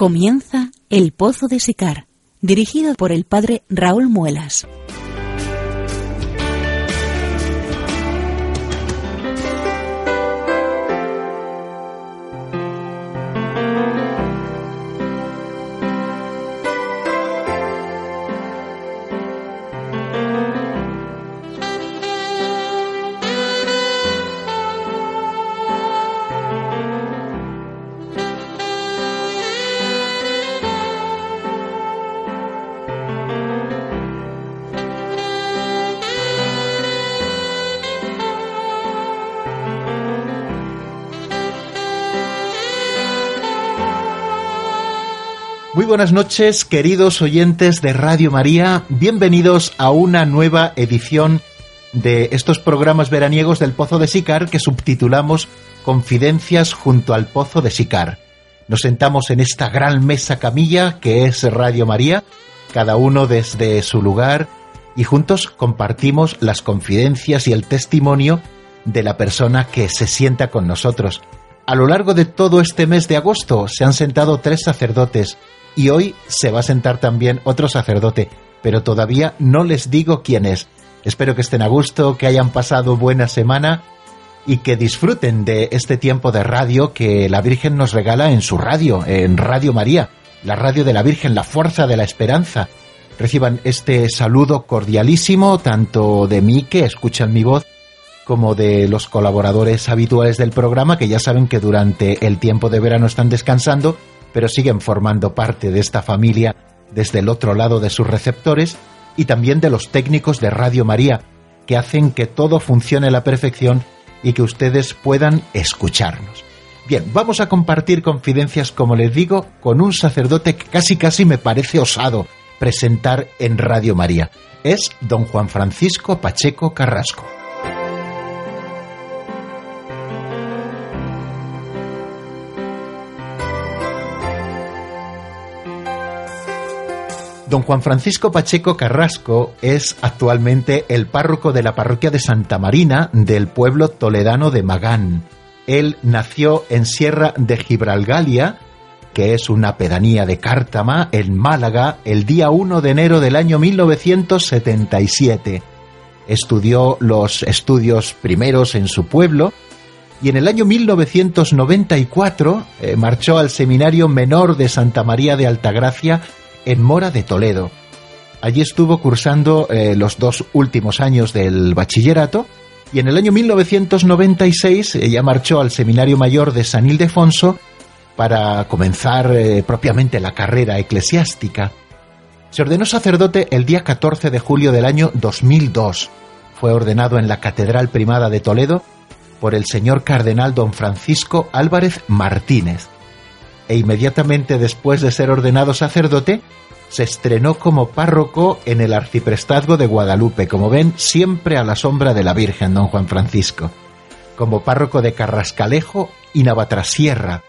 Comienza El Pozo de Sicar, dirigido por el padre Raúl Muelas. Buenas noches, queridos oyentes de Radio María. Bienvenidos a una nueva edición de estos programas veraniegos del Pozo de Sicar que subtitulamos Confidencias junto al Pozo de Sicar. Nos sentamos en esta gran mesa camilla que es Radio María, cada uno desde su lugar, y juntos compartimos las confidencias y el testimonio de la persona que se sienta con nosotros. A lo largo de todo este mes de agosto se han sentado tres sacerdotes y hoy se va a sentar también otro sacerdote, pero todavía no les digo quién es. Espero que estén a gusto, que hayan pasado buena semana y que disfruten de este tiempo de radio que la Virgen nos regala en su radio, en Radio María, la radio de la Virgen, la fuerza de la esperanza. Reciban este saludo cordialísimo tanto de mí que escuchan mi voz como de los colaboradores habituales del programa que ya saben que durante el tiempo de verano están descansando pero siguen formando parte de esta familia desde el otro lado de sus receptores y también de los técnicos de Radio María, que hacen que todo funcione a la perfección y que ustedes puedan escucharnos. Bien, vamos a compartir confidencias, como les digo, con un sacerdote que casi casi me parece osado presentar en Radio María. Es don Juan Francisco Pacheco Carrasco. Don Juan Francisco Pacheco Carrasco es actualmente el párroco de la parroquia de Santa Marina del pueblo toledano de Magán. Él nació en Sierra de Gibralgalia, que es una pedanía de Cártama, en Málaga, el día 1 de enero del año 1977. Estudió los estudios primeros en su pueblo y en el año 1994 eh, marchó al Seminario Menor de Santa María de Altagracia en Mora de Toledo. Allí estuvo cursando eh, los dos últimos años del bachillerato y en el año 1996 ella marchó al Seminario Mayor de San Ildefonso para comenzar eh, propiamente la carrera eclesiástica. Se ordenó sacerdote el día 14 de julio del año 2002. Fue ordenado en la Catedral Primada de Toledo por el señor cardenal don Francisco Álvarez Martínez e inmediatamente después de ser ordenado sacerdote, se estrenó como párroco en el arciprestazgo de Guadalupe, como ven, siempre a la sombra de la Virgen, don Juan Francisco, como párroco de Carrascalejo y Navatrasierra.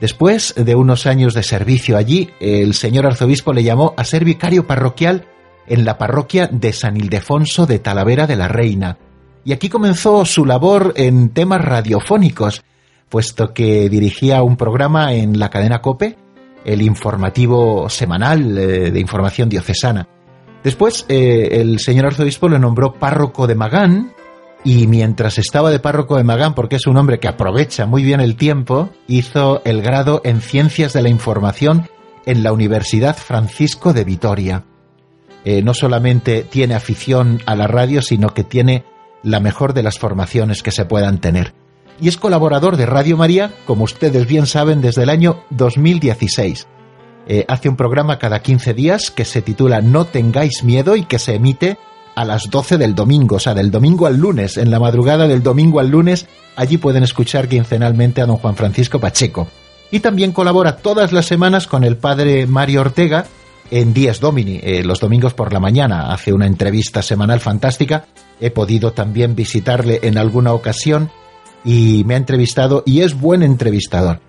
Después de unos años de servicio allí, el señor arzobispo le llamó a ser vicario parroquial en la parroquia de San Ildefonso de Talavera de la Reina. Y aquí comenzó su labor en temas radiofónicos, puesto que dirigía un programa en la cadena Cope, el informativo semanal eh, de información diocesana. Después, eh, el señor arzobispo lo nombró párroco de Magán, y mientras estaba de párroco de Magán, porque es un hombre que aprovecha muy bien el tiempo, hizo el grado en Ciencias de la Información en la Universidad Francisco de Vitoria. Eh, no solamente tiene afición a la radio, sino que tiene la mejor de las formaciones que se puedan tener. Y es colaborador de Radio María, como ustedes bien saben, desde el año 2016. Eh, hace un programa cada 15 días que se titula No tengáis miedo y que se emite a las 12 del domingo, o sea, del domingo al lunes, en la madrugada del domingo al lunes, allí pueden escuchar quincenalmente a don Juan Francisco Pacheco. Y también colabora todas las semanas con el padre Mario Ortega en Días Domini, eh, los domingos por la mañana. Hace una entrevista semanal fantástica. He podido también visitarle en alguna ocasión y me ha entrevistado y es buen entrevistador.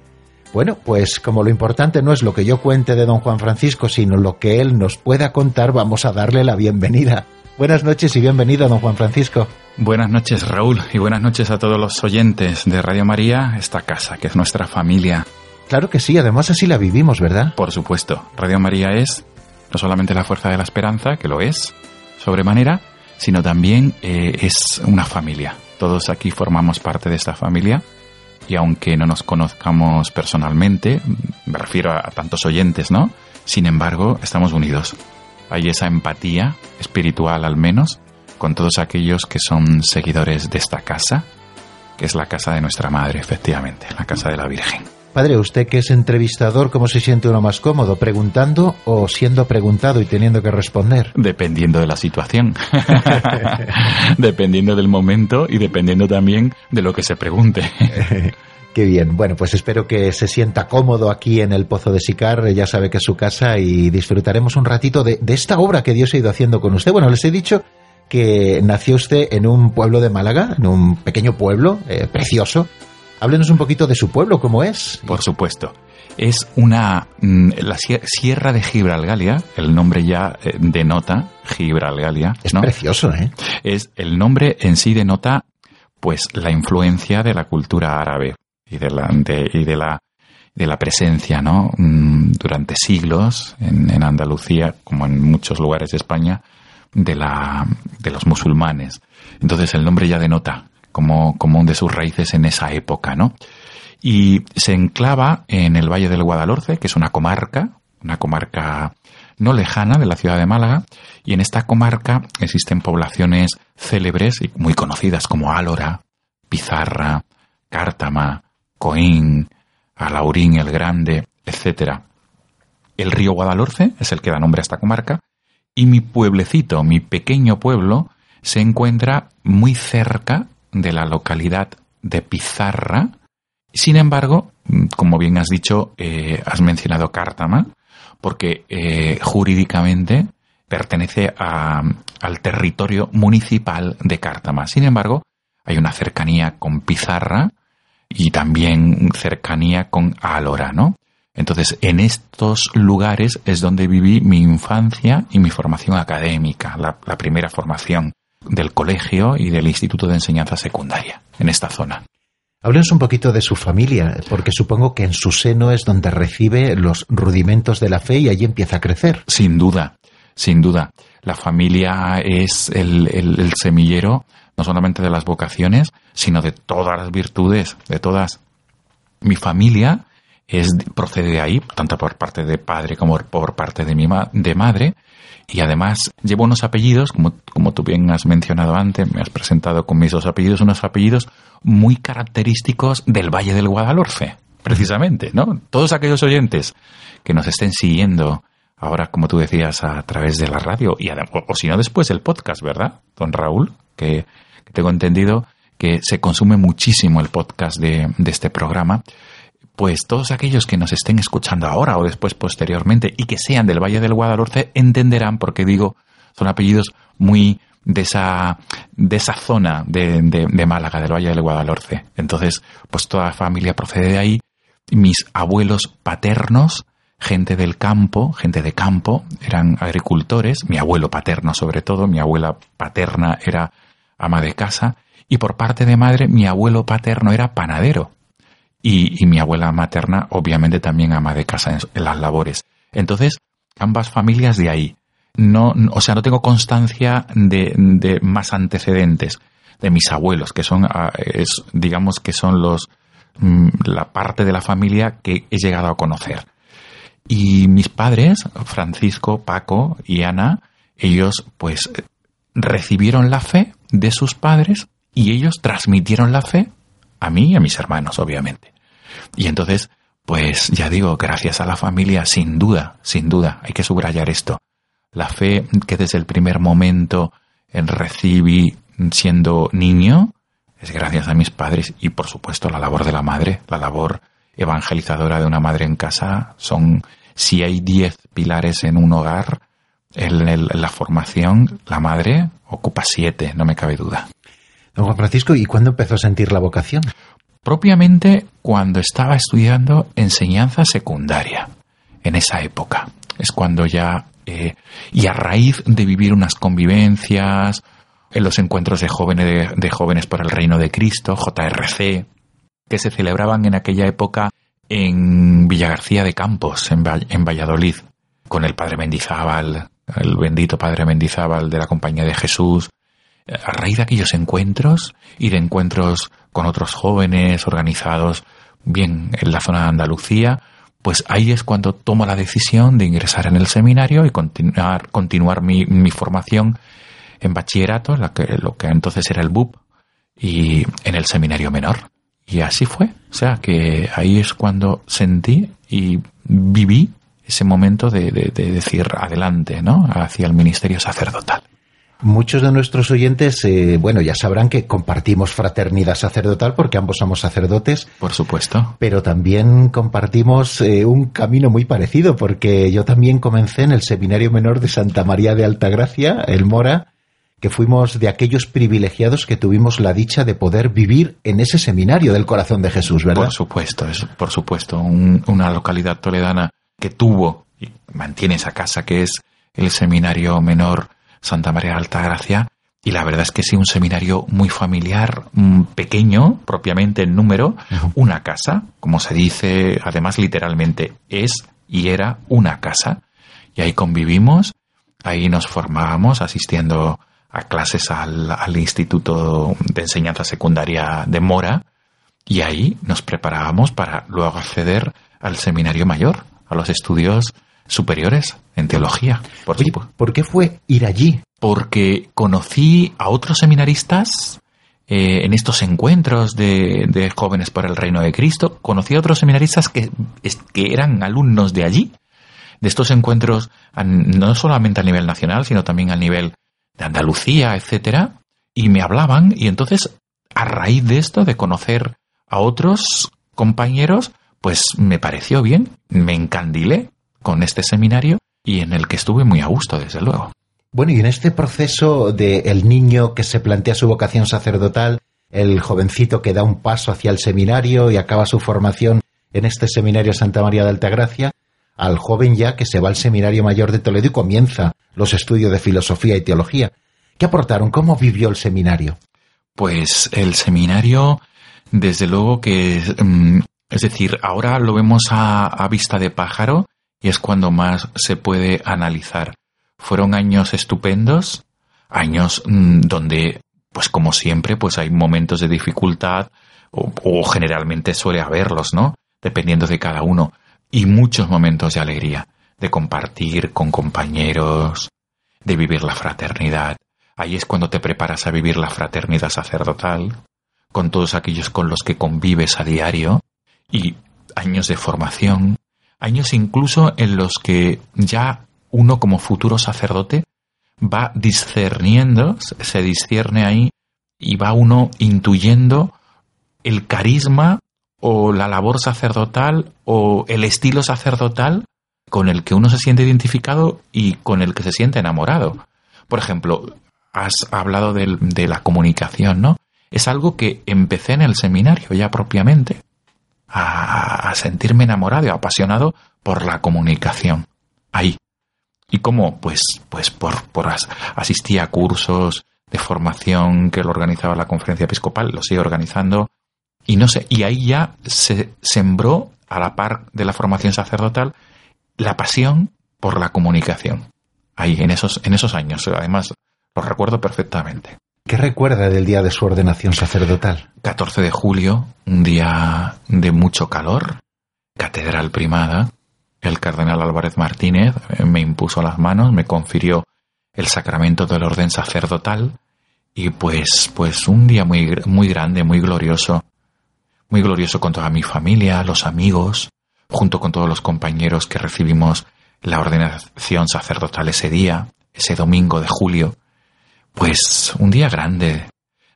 Bueno, pues como lo importante no es lo que yo cuente de don Juan Francisco, sino lo que él nos pueda contar, vamos a darle la bienvenida. Buenas noches y bienvenido, don Juan Francisco. Buenas noches, Raúl, y buenas noches a todos los oyentes de Radio María, esta casa, que es nuestra familia. Claro que sí, además así la vivimos, ¿verdad? Por supuesto, Radio María es no solamente la fuerza de la esperanza, que lo es, sobremanera, sino también eh, es una familia. Todos aquí formamos parte de esta familia y aunque no nos conozcamos personalmente, me refiero a tantos oyentes, ¿no? Sin embargo, estamos unidos. Hay esa empatía espiritual al menos con todos aquellos que son seguidores de esta casa, que es la casa de nuestra madre, efectivamente, la casa de la Virgen. Padre, usted que es entrevistador, ¿cómo se siente uno más cómodo? ¿Preguntando o siendo preguntado y teniendo que responder? Dependiendo de la situación, dependiendo del momento y dependiendo también de lo que se pregunte. Qué bien. Bueno, pues espero que se sienta cómodo aquí en el Pozo de Sicar. Ya sabe que es su casa y disfrutaremos un ratito de, de esta obra que Dios ha ido haciendo con usted. Bueno, les he dicho que nació usted en un pueblo de Málaga, en un pequeño pueblo eh, precioso, Háblenos un poquito de su pueblo, ¿cómo es? Por supuesto. Es una. mm, la sier- Sierra de Gibralgalia, el nombre ya eh, denota Gibralgalia. Es ¿no? precioso, ¿eh? Es el nombre en sí denota pues la influencia de la cultura árabe y de la de, y de la de la presencia, ¿no? Mm, Durante siglos en, en Andalucía, como en muchos lugares de España, de la de los musulmanes. Entonces el nombre ya denota como, como de sus raíces en esa época, ¿no? Y se enclava en el Valle del Guadalhorce, que es una comarca, una comarca no lejana de la ciudad de Málaga, y en esta comarca existen poblaciones célebres y muy conocidas como Álora, Pizarra, Cártama, Coín, Alaurín el Grande, etc. El río Guadalhorce es el que da nombre a esta comarca, y mi pueblecito, mi pequeño pueblo, se encuentra muy cerca de la localidad de Pizarra. Sin embargo, mm, como bien has dicho, eh, has mencionado Cártama, porque eh, jurídicamente pertenece a- al territorio municipal de Cártama. Sin embargo, hay una cercanía con Pizarra y también cercanía con Álora, ¿no? Entonces, en estos lugares es donde viví mi infancia y mi formación académica, la, la primera formación del colegio y del Instituto de Enseñanza Secundaria, en esta zona. Háblenos un poquito de su familia, porque supongo que en su seno es donde recibe los rudimentos de la fe y allí empieza a crecer. Sin duda, sin duda. La familia es el, el- el semillero no solamente de las vocaciones, sino de todas las virtudes, de todas. Mi familia es, procede de ahí, tanto por parte de padre como por parte de mi ma- de madre, y además llevo unos apellidos, como, como tú bien has mencionado antes, me has presentado con mis dos apellidos, unos apellidos muy característicos del Valle del Guadalhorce, precisamente, ¿no? Todos aquellos oyentes que nos estén siguiendo ahora, como tú decías, a través de la radio, y o si no después el podcast, ¿verdad, don Raúl? Que, que tengo entendido que se consume muchísimo el podcast de, de este programa pues todos aquellos que nos estén escuchando ahora o después posteriormente y que sean del Valle del Guadalhorce entenderán por qué digo son apellidos muy de esa de esa zona de, de- de Málaga del Valle del Guadalhorce. Entonces pues toda la familia procede de ahí. Mis abuelos paternos gente del campo gente de campo eran agricultores mi abuelo paterno sobre todo mi abuela paterna era ama de casa y por parte de madre mi abuelo paterno era panadero y, mi abuela materna obviamente también ama de casa en, las labores. Entonces, ambas familias de ahí. No, no- o sea, no tengo constancia de, de más antecedentes de mis abuelos, que son, ah, es, digamos que son los, mm, la parte de la familia que he llegado a conocer. Y mis padres, Francisco, Paco y Ana, ellos pues recibieron la fe de sus padres y ellos transmitieron la fe a mí y a mis hermanos, obviamente. Y entonces, pues ya digo, gracias a la familia, sin duda, sin duda, hay que subrayar esto. La fe que desde el primer momento recibí siendo niño es gracias a mis padres y por supuesto la labor de la madre, la labor evangelizadora de una madre en casa son, si hay diez pilares en un hogar, en, la formación, la madre ocupa siete, no me cabe duda. Juan Francisco, ¿y cuándo empezó a sentir la vocación? Propiamente cuando estaba estudiando enseñanza secundaria, en esa época. Es cuando ya, eh, y a raíz de vivir unas convivencias, en los encuentros de jóvenes, de jóvenes por el reino de Cristo, JRC, que se celebraban en aquella época en Villagarcía de Campos, en, en Valladolid, con el padre Mendizábal, el bendito padre Mendizábal de la Compañía de Jesús. A raíz de aquellos encuentros y de encuentros con otros jóvenes organizados bien en la zona de Andalucía, pues ahí es cuando tomo la decisión de ingresar en el seminario y continuar, continuar mi, mi formación en bachillerato, la que, lo que entonces era el BUP, y en el seminario menor. Y así fue. O sea que ahí es cuando sentí y viví ese momento de, decir adelante, ¿no? Hacia el ministerio sacerdotal. Muchos de nuestros oyentes, eh, bueno, ya sabrán que compartimos fraternidad sacerdotal porque ambos somos sacerdotes. Por supuesto. Pero también compartimos eh, un camino muy parecido porque yo también comencé en el Seminario Menor de Santa María de Altagracia, el Mora, que fuimos de aquellos privilegiados que tuvimos la dicha de poder vivir en ese seminario del corazón de Jesús, ¿verdad? Por supuesto, es por supuesto, una localidad toledana que tuvo y mantiene esa casa que es el seminario menor Santa María de Altagracia. Y la verdad es que sí, un seminario muy familiar, mm, pequeño, propiamente en número, una casa, como se dice, además literalmente, es y era una casa. Y ahí convivimos, ahí nos formábamos asistiendo a clases al, Instituto de Enseñanza Secundaria de Mora y ahí nos preparábamos para luego acceder al seminario mayor, a los estudios superiores en teología. Por, ¿por qué fue ir allí? Porque conocí a otros seminaristas eh, en estos encuentros de, jóvenes por el reino de Cristo. Conocí a otros seminaristas que, que eran alumnos de allí, de estos encuentros, no solamente a nivel nacional, sino también a nivel de Andalucía, etcétera, y me hablaban, y entonces, a raíz de esto, de conocer a otros compañeros, pues me pareció bien, me encandilé con este seminario y en el que estuve muy a gusto, desde luego. Bueno, y en este proceso de el niño que se plantea su vocación sacerdotal, el jovencito que da un paso hacia el seminario y acaba su formación en este seminario Santa María de Altagracia, al joven ya que se va al Seminario Mayor de Toledo y comienza los estudios de filosofía y teología. ¿Qué aportaron? ¿Cómo vivió el seminario? Pues el seminario, desde luego que, mm, es decir, ahora lo vemos a, vista de pájaro y es cuando más se puede analizar. Fueron años estupendos, años mm, donde, pues como siempre, pues hay momentos de dificultad o, o generalmente suele haberlos, ¿no? Dependiendo de cada uno y muchos momentos de alegría, de compartir con compañeros, de vivir la fraternidad. Ahí es cuando te preparas a vivir la fraternidad sacerdotal, con todos aquellos con los que convives a diario, y años de formación, años incluso en los que ya uno como futuro sacerdote va discerniendo, se discierne ahí y va uno intuyendo el carisma o la labor sacerdotal o el estilo sacerdotal con el que uno se siente identificado y con el que se siente enamorado. Por ejemplo, has hablado de, la comunicación, ¿no? Es algo que empecé en el seminario ya propiamente, a, sentirme enamorado y apasionado por la comunicación. Ahí. ¿Y cómo? Pues, pues por, por asistía a cursos de formación que lo organizaba la conferencia episcopal, lo sigue organizando, y no sé, y ahí ya se sembró, a la par de la formación sacerdotal, la pasión por la comunicación. Ahí, en esos, en esos años. Además, lo recuerdo perfectamente. ¿Qué recuerda del día de su ordenación sacerdotal? 14 de julio, un día de mucho calor, catedral primada. El cardenal Álvarez Martínez me impuso las manos, me confirió el sacramento del orden sacerdotal y pues, pues un día muy, muy grande, muy glorioso muy glorioso con toda mi familia, los amigos, junto con todos los compañeros que recibimos la ordenación sacerdotal ese día, ese domingo de julio. Pues un día grande.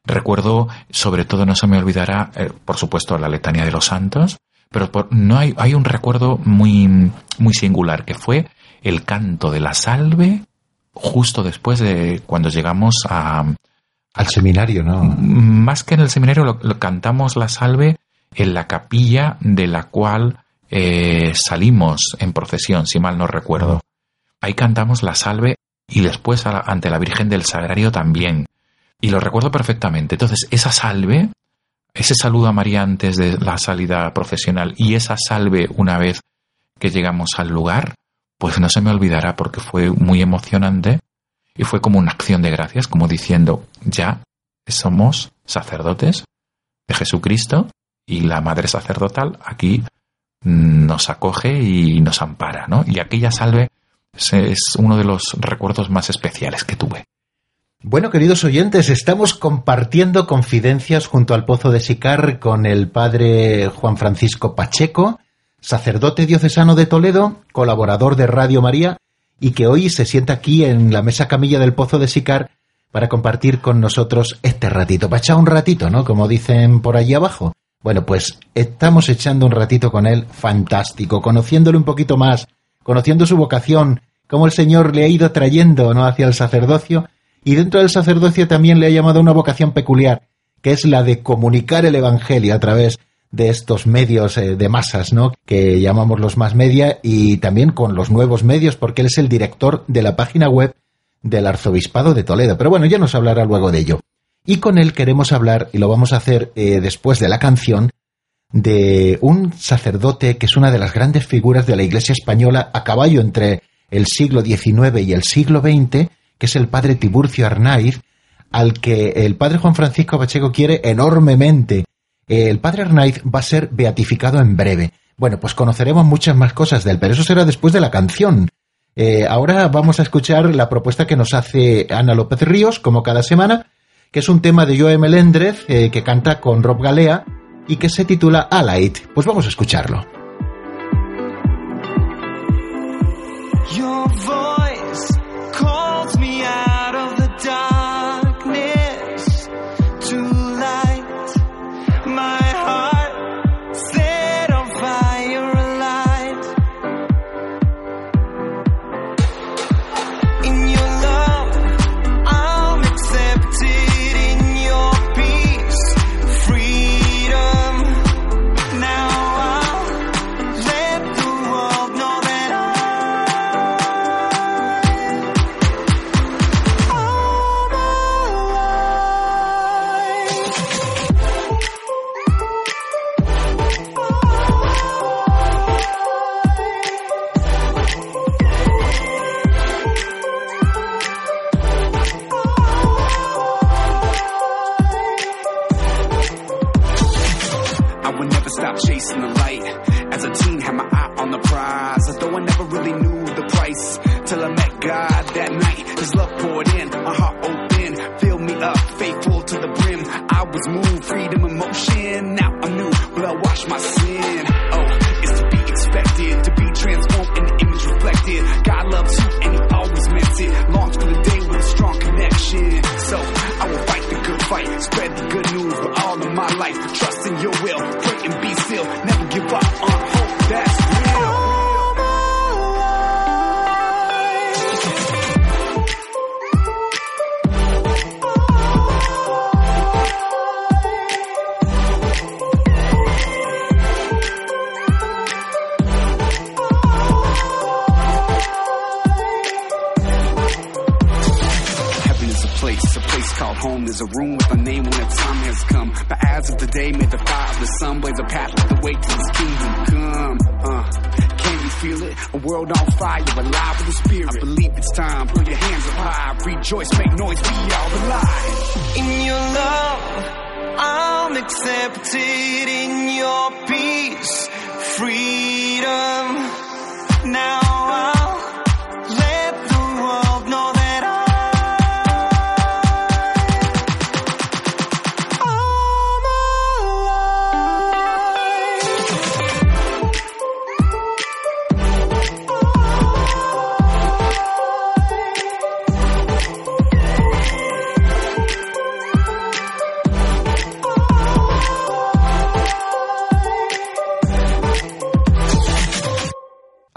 Recuerdo, sobre todo no se me olvidará, eh, por supuesto, la letanía de los santos, pero no hay, hay un recuerdo muy, muy singular, que fue el canto de la salve justo después de cuando llegamos a... Al seminario, ¿no? Más que en el seminario, lo, cantamos la salve en la capilla de la cual eh, salimos en procesión, si mal no recuerdo. Ahí cantamos la salve y después ante la Virgen del Sagrario también. Y lo recuerdo perfectamente. Entonces, esa salve, ese saludo a María antes de la salida profesional y esa salve una vez que llegamos al lugar, pues no se me olvidará porque fue muy emocionante y fue como una acción de gracias, como diciendo, ya somos sacerdotes de Jesucristo y la Madre Sacerdotal aquí nos acoge y nos ampara, ¿no? Y aquella salve es uno de los recuerdos más especiales que tuve. Bueno, queridos oyentes, estamos compartiendo confidencias junto al Pozo de Sicar con el padre Juan Francisco Pacheco, sacerdote diocesano de Toledo, colaborador de Radio María, y que hoy se sienta aquí en la mesa camilla del Pozo de Sicar para compartir con nosotros este ratito, para echar un ratito, ¿no? Como dicen por allí abajo. Bueno, pues estamos echando un ratito con él fantástico, conociéndole un poquito más, conociendo su vocación, cómo el Señor le ha ido trayendo ¿no? hacia el sacerdocio, y dentro del sacerdocio también le ha llamado una vocación peculiar, que es la de comunicar el Evangelio a través de estos medios eh, de masas, ¿no? que llamamos los más media, y también con los nuevos medios, porque él es el director de la página web del Arzobispado de Toledo. Pero bueno, ya nos hablará luego de ello. Y con él queremos hablar, y lo vamos a hacer eh, después de la canción, de un sacerdote que es una de las grandes figuras de la Iglesia española a caballo entre el siglo XIX y el siglo XX, que es el padre Tiburcio Arnaiz, al que el padre Juan Francisco Pacheco quiere enormemente. El padre Arnaiz va a ser beatificado en breve. Bueno, pues conoceremos muchas más cosas de él, pero eso será después de la canción. Eh, ahora vamos a escuchar la propuesta que nos hace Ana López Ríos, como cada semana, que es un tema de Joe Melendrez, eh, que canta con Rob Galea y que se titula Allight. Pues vamos a escucharlo. is a room with a name when the time has come. But as of today, may the fire of the sun blaze a path with the way to His kingdom come. Uh, can you feel it? A world on fire, alive with the spirit. I believe it's time. Put your hands up high, rejoice, make noise, be all alive. In your love, I'm accepted. In your peace, freedom. Now.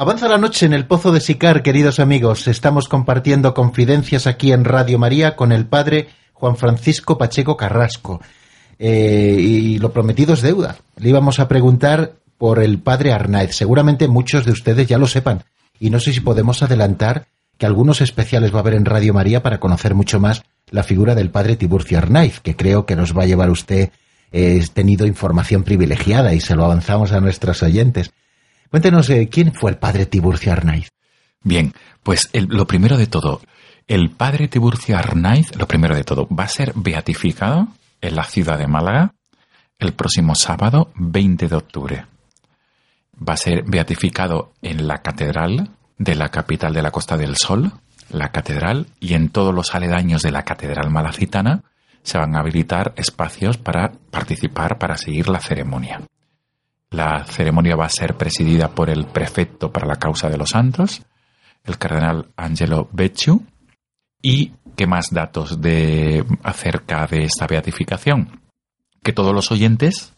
Avanza la noche en el Pozo de Sicar, queridos amigos. Estamos compartiendo confidencias aquí en Radio María con el padre Juan Francisco Pacheco Carrasco. Eh, y lo prometido es deuda. Le íbamos a preguntar por el padre Arnaiz. Seguramente muchos de ustedes ya lo sepan. Y no sé si podemos adelantar que algunos especiales va a haber en Radio María para conocer mucho más la figura del padre Tiburcio Arnaiz, que creo que nos va a llevar usted eh, tenido información privilegiada y se lo avanzamos a nuestros oyentes. Cuéntenos, eh, ¿quién fue el padre Tiburcio Arnaiz? Bien, pues lo primero de todo, el padre Tiburcio Arnaiz, lo primero de todo, va a ser beatificado en la ciudad de Málaga el próximo sábado 20 de octubre. Va a ser beatificado en la catedral de la capital de la Costa del Sol, la catedral, y en todos los aledaños de la catedral malacitana se van a habilitar espacios para participar, para seguir la ceremonia. La ceremonia va a ser presidida por el prefecto para la causa de los santos, el cardenal Angelo Becciu. ¿Y qué más datos de, acerca de esta beatificación? Que todos los oyentes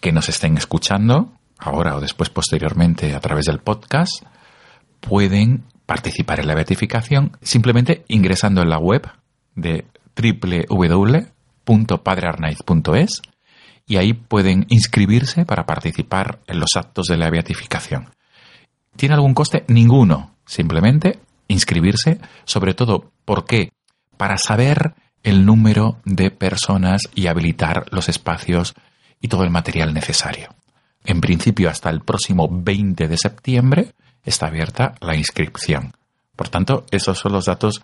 que nos estén escuchando, ahora o después posteriormente a través del podcast, pueden participar en la beatificación simplemente ingresando en la web de www.padrearnaiz.es y ahí pueden inscribirse para participar en los actos de la beatificación. ¿Tiene algún coste? Ninguno. Simplemente inscribirse, sobre todo, ¿por qué? Para saber el número de personas y habilitar los espacios y todo el material necesario. En principio, hasta el próximo 20 de septiembre está abierta la inscripción. Por tanto, esos son los datos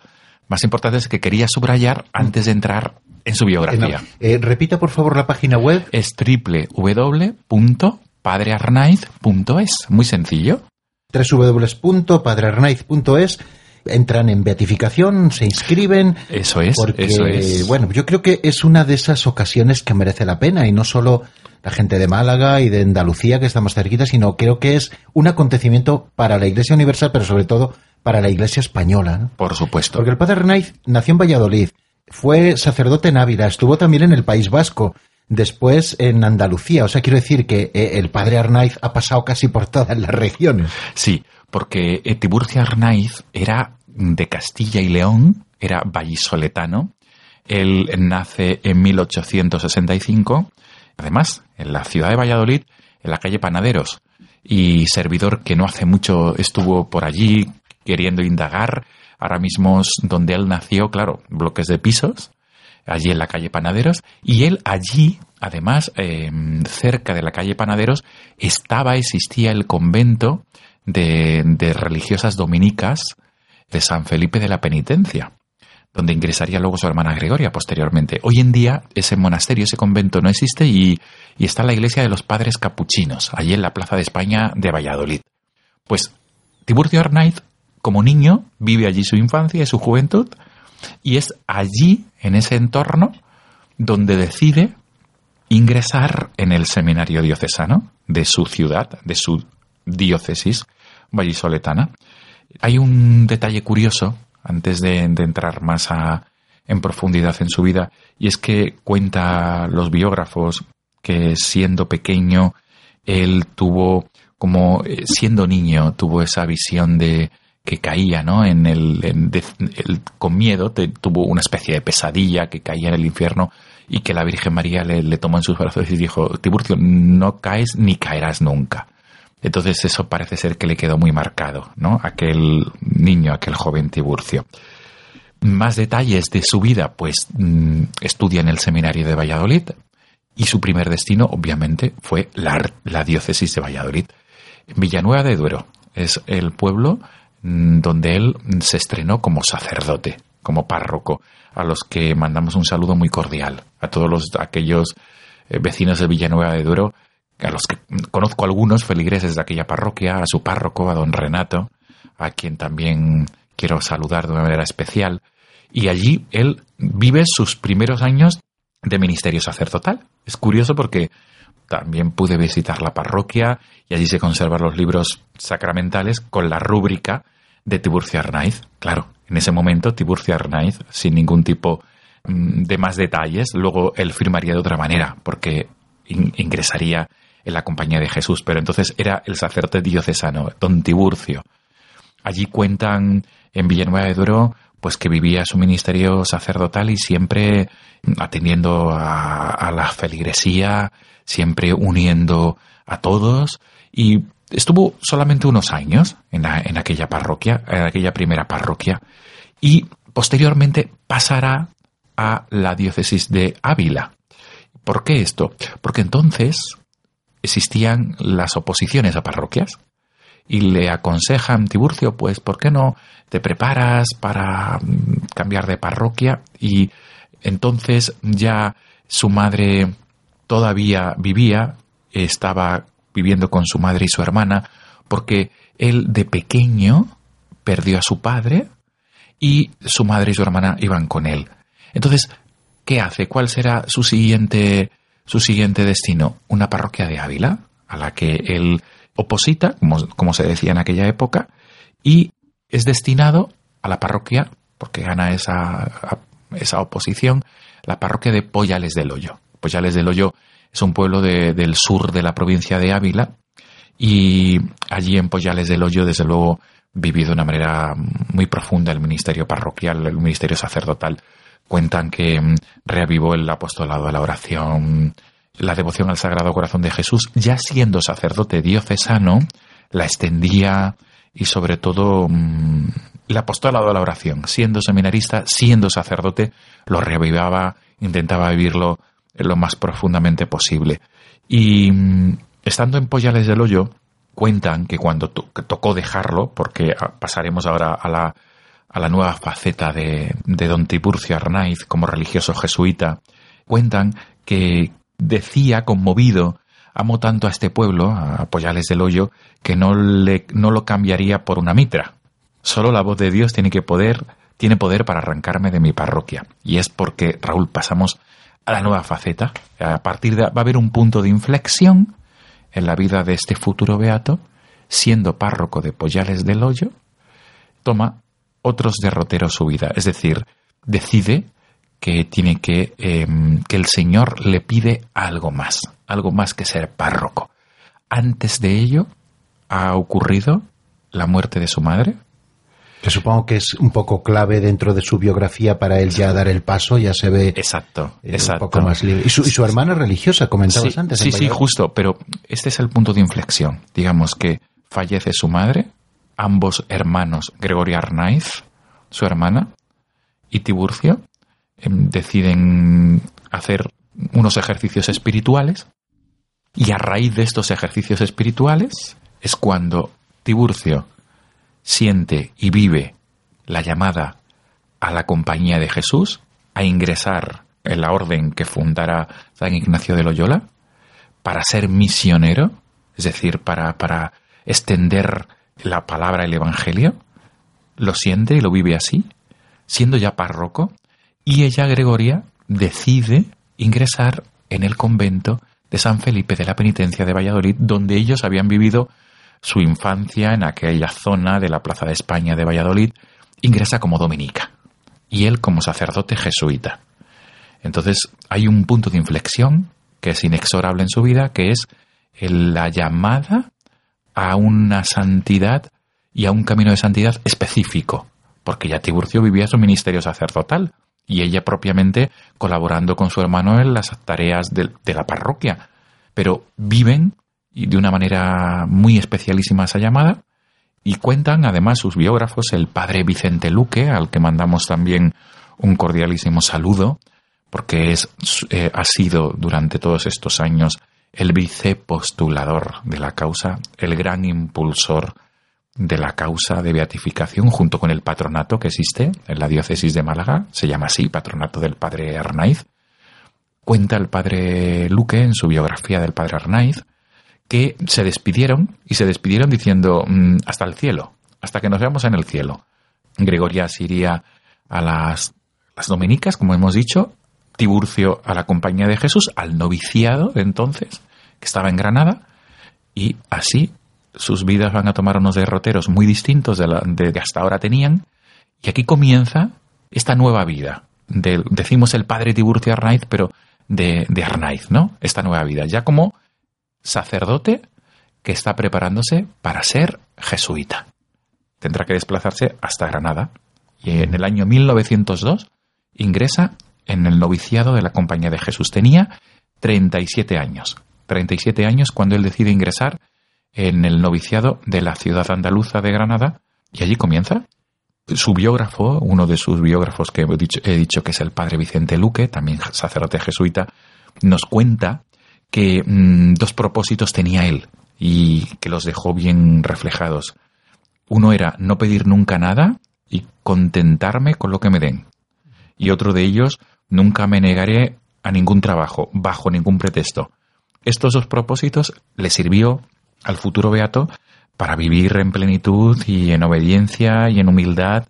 más importantes que quería subrayar antes de entrar en su biografía. Eh, repita, por favor, la página web. Es www.padrearnaiz.es. Muy sencillo. www.padrearnaiz.es entran en beatificación, se inscriben. Eso es, porque, eso es. bueno, yo creo que es una de esas ocasiones que merece la pena y no solo la gente de Málaga y de Andalucía que estamos cerquita, sino creo que es un acontecimiento para la Iglesia Universal, pero sobre todo para la Iglesia española. ¿no? Por supuesto. Porque el padre Arnaiz nació en Valladolid, fue sacerdote en Ávila, estuvo también en el País Vasco, después en Andalucía. O sea, quiero decir que eh, el padre Arnaiz ha pasado casi por todas las regiones. Sí, porque eh, Tiburcio Arnaiz era de Castilla y León, era vallisoletano. Él nace en 1865, además, en la ciudad de Valladolid, en la calle Panaderos. Y servidor que no hace mucho estuvo por allí queriendo indagar. Ahora mismo donde él nació, claro, bloques de pisos, allí en la calle Panaderos. Y él allí, además, eh, cerca de la calle Panaderos, estaba, existía el convento de, de religiosas dominicas de San Felipe de la Penitencia, donde ingresaría luego su hermana Gregoria posteriormente. Hoy en día ese monasterio, ese convento no existe y, y está la iglesia de los padres capuchinos, allí en la Plaza de España de Valladolid. Pues Tiburcio Arnaiz, como niño, vive allí su infancia y su juventud, y es allí, en ese entorno, donde decide ingresar en el seminario diocesano de su ciudad, de su diócesis vallisoletana. Hay un detalle curioso, antes de, entrar más a, en profundidad en su vida, y es que cuenta los biógrafos que siendo pequeño él tuvo como eh, siendo niño tuvo esa visión de que caía, ¿no? En el, con miedo tuvo una especie de pesadilla que caía en el infierno y que la Virgen María le, le tomó en sus brazos y dijo Tiburcio no caes ni caerás nunca. Entonces eso parece ser que le quedó muy marcado, ¿no? Aquel niño, aquel joven Tiburcio. Más detalles de su vida, pues mm, estudia en el seminario de Valladolid y su primer destino, obviamente, fue la, la diócesis de Valladolid. Villanueva de Duero es el pueblo donde él se estrenó como sacerdote, como párroco, a los que mandamos un saludo muy cordial, a todos los, aquellos eh, vecinos de Villanueva de Duero, a los que mm, conozco algunos feligreses de aquella parroquia, a su párroco, a don Renato, a quien también quiero saludar de una manera especial. Y allí él vive sus primeros años de ministerio sacerdotal. Es curioso porque también pude visitar la parroquia y allí se conservan los libros sacramentales con la rúbrica de Tiburcio Arnaiz. Claro, en ese momento Tiburcio Arnaiz, sin ningún tipo mm, de más detalles, luego él firmaría de otra manera porque in- ingresaría en la compañía de Jesús, pero entonces era el sacerdote diocesano, don Tiburcio. Allí cuentan en Villanueva de Duero pues que vivía su ministerio sacerdotal y siempre atendiendo a, a la feligresía, siempre uniendo a todos y estuvo solamente unos años en, en aquella parroquia, en aquella primera parroquia y posteriormente pasará a la diócesis de Ávila. ¿Por qué esto? Porque entonces existían las oposiciones a parroquias y le aconsejan Tiburcio, pues, ¿por qué no te preparas para mm, cambiar de parroquia? Y entonces ya su madre todavía vivía, estaba viviendo con su madre y su hermana, porque él de pequeño perdió a su padre y su madre y su hermana iban con él. Entonces, ¿qué hace? ¿Cuál será su siguiente, su siguiente destino? Una parroquia de Ávila, a la que él oposita, como, como se decía en aquella época, y es destinado a la parroquia, porque gana esa, esa oposición, la parroquia de Poyales del Hoyo. Poyales del Hoyo es un pueblo de- del sur de la provincia de Ávila, y allí en Poyales del Hoyo, desde luego, viví de una manera muy profunda el ministerio parroquial, el ministerio sacerdotal. Cuentan que mm, reavivó el apostolado a la oración, la devoción al Sagrado Corazón de Jesús, ya siendo sacerdote diocesano, la extendía y sobre todo mm, el apostolado a la oración, siendo seminarista, siendo sacerdote, lo reavivaba, intentaba vivirlo lo más profundamente posible. Y mm, estando en Poyales del Hoyo, cuentan que cuando tocó dejarlo, porque ah, pasaremos ahora a la, a la nueva faceta de, don Tiburcio Arnaiz como religioso jesuita, cuentan que decía conmovido, amo tanto a este pueblo, a Poyales del Hoyo, que no, le, no lo cambiaría por una mitra. Solo la voz de Dios tiene que poder, tiene poder para arrancarme de mi parroquia. Y es porque, Raúl, pasamos a la nueva faceta. A partir de va a haber un punto de inflexión en la vida de este futuro beato, siendo párroco de Poyales del Hoyo, toma otros derroteros su vida. Es decir, decide que tiene que, eh, que el Señor le pide algo más, algo más que ser párroco. Antes de ello ha ocurrido la muerte de su madre, Que supongo que es un poco clave dentro de su biografía para él ya dar el paso, ya se ve Exacto, eh, exacto. un poco más libre. Y su, y su hermana religiosa, comentabas sí, antes. Sí, sí, justo, pero este es el punto de inflexión. Digamos que fallece su madre, ambos hermanos, Gregorio Arnaiz, su hermana, y Tiburcio, em, deciden hacer unos ejercicios espirituales, y a raíz de estos ejercicios espirituales es cuando Tiburcio siente y vive la llamada a la compañía de Jesús, a ingresar en la orden que fundara San Ignacio de Loyola, para ser misionero, es decir, para, para extender la palabra, el Evangelio, lo siente y lo vive así, siendo ya párroco, y ella, Gregoria, decide ingresar en el convento de San Felipe de la Penitencia de Valladolid, donde ellos habían vivido su infancia en aquella zona de la Plaza de España de Valladolid, ingresa como dominica y él como sacerdote jesuita. Entonces hay un punto de inflexión que es inexorable en su vida, que es la llamada a una santidad y a un camino de santidad específico, porque ya Tiburcio vivía su ministerio sacerdotal y ella propiamente colaborando con su hermano en las tareas de, de la parroquia, pero viven y de una manera muy especialísima esa llamada y cuentan además sus biógrafos, el padre Vicente Luque, al que mandamos también un cordialísimo saludo, porque es, eh, ha sido durante todos estos años el vicepostulador de la causa, el gran impulsor de la causa de beatificación junto con el patronato que existe en la diócesis de Málaga, se llama así, patronato del padre Arnaiz. Cuenta el padre Luque en su biografía del padre Arnaiz que se despidieron y se despidieron diciendo "Mm, hasta el cielo, hasta que nos veamos en el cielo. Gregoria se iría a las, las dominicas, como hemos dicho, Tiburcio a la compañía de Jesús, al noviciado de entonces, que estaba en Granada, y así sus vidas van a tomar unos derroteros muy distintos de, la, de que hasta ahora tenían, y aquí comienza esta nueva vida. De- decimos el padre Tiburcio Arnaiz, pero de, de Arnaiz, ¿no? Esta nueva vida, ya como sacerdote que está preparándose para ser jesuita. Tendrá que desplazarse hasta Granada y en el año 1902 ingresa en el noviciado de la Compañía de Jesús. Tenía 37 años. 37 años cuando él decide ingresar en el noviciado de la ciudad andaluza de Granada y allí comienza. Su biógrafo, uno de sus biógrafos que he dicho, he dicho que es el padre Vicente Luque, también sacerdote jesuita, nos cuenta que mm, dos propósitos tenía él y que los dejó bien reflejados. Uno era no pedir nunca nada y contentarme con lo que me den. Y otro de ellos, nunca me negaré a ningún trabajo, bajo ningún pretexto. Estos dos propósitos le sirvió al futuro beato para vivir en plenitud y en obediencia y en humildad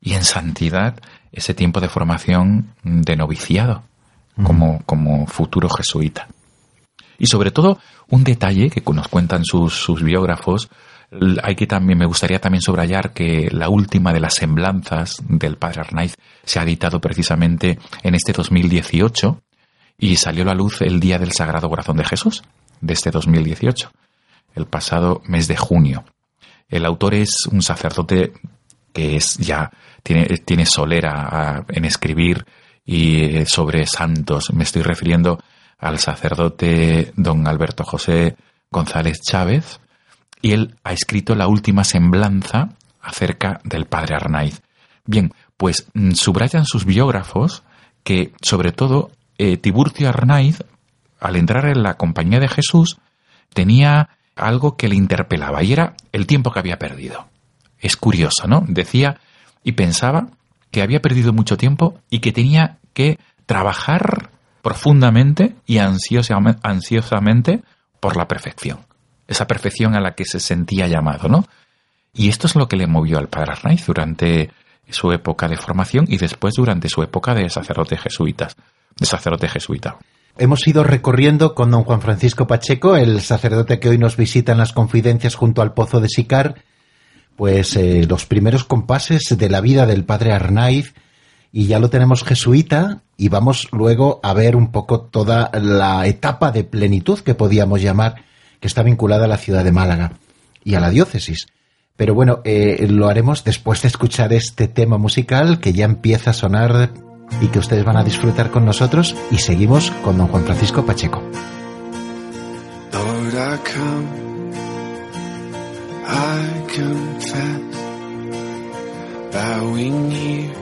y en santidad ese tiempo de formación de noviciado como, como futuro jesuita. Y sobre todo, un detalle que nos cuentan sus, sus biógrafos, hay que también, me gustaría también subrayar que la última de las semblanzas del padre Arnaiz se ha editado precisamente en este 2018 y salió a la luz el día del Sagrado Corazón de Jesús de este 2018, el pasado mes de junio. El autor es un sacerdote que es ya tiene, tiene solera en escribir y eh, sobre santos. Me estoy refiriendo al sacerdote don Alberto José González Chávez y él ha escrito la última semblanza acerca del padre Arnaiz. Bien, pues mm, subrayan sus biógrafos que sobre todo eh, Tiburcio Arnaiz al entrar en la compañía de Jesús tenía algo que le interpelaba y era el tiempo que había perdido. Es curioso, ¿no? Decía y pensaba que había perdido mucho tiempo y que tenía que trabajar profundamente y ansiosamente por la perfección. Esa perfección a la que se sentía llamado, ¿no? Y esto es lo que le movió al padre Arnaiz durante su época de formación y después durante su época de sacerdote jesuitas, de sacerdote jesuita. Hemos ido recorriendo con don Juan Francisco Pacheco, el sacerdote que hoy nos visita en las confidencias junto al Pozo de Sicar, pues eh, los primeros compases de la vida del padre Arnaiz y ya lo tenemos jesuita y vamos luego a ver un poco toda la etapa de plenitud que podíamos llamar que está vinculada a la ciudad de Málaga y a la diócesis. Pero bueno, eh, lo haremos después de escuchar este tema musical que ya empieza a sonar y que ustedes van a disfrutar con nosotros y seguimos con don Juan Francisco Pacheco. I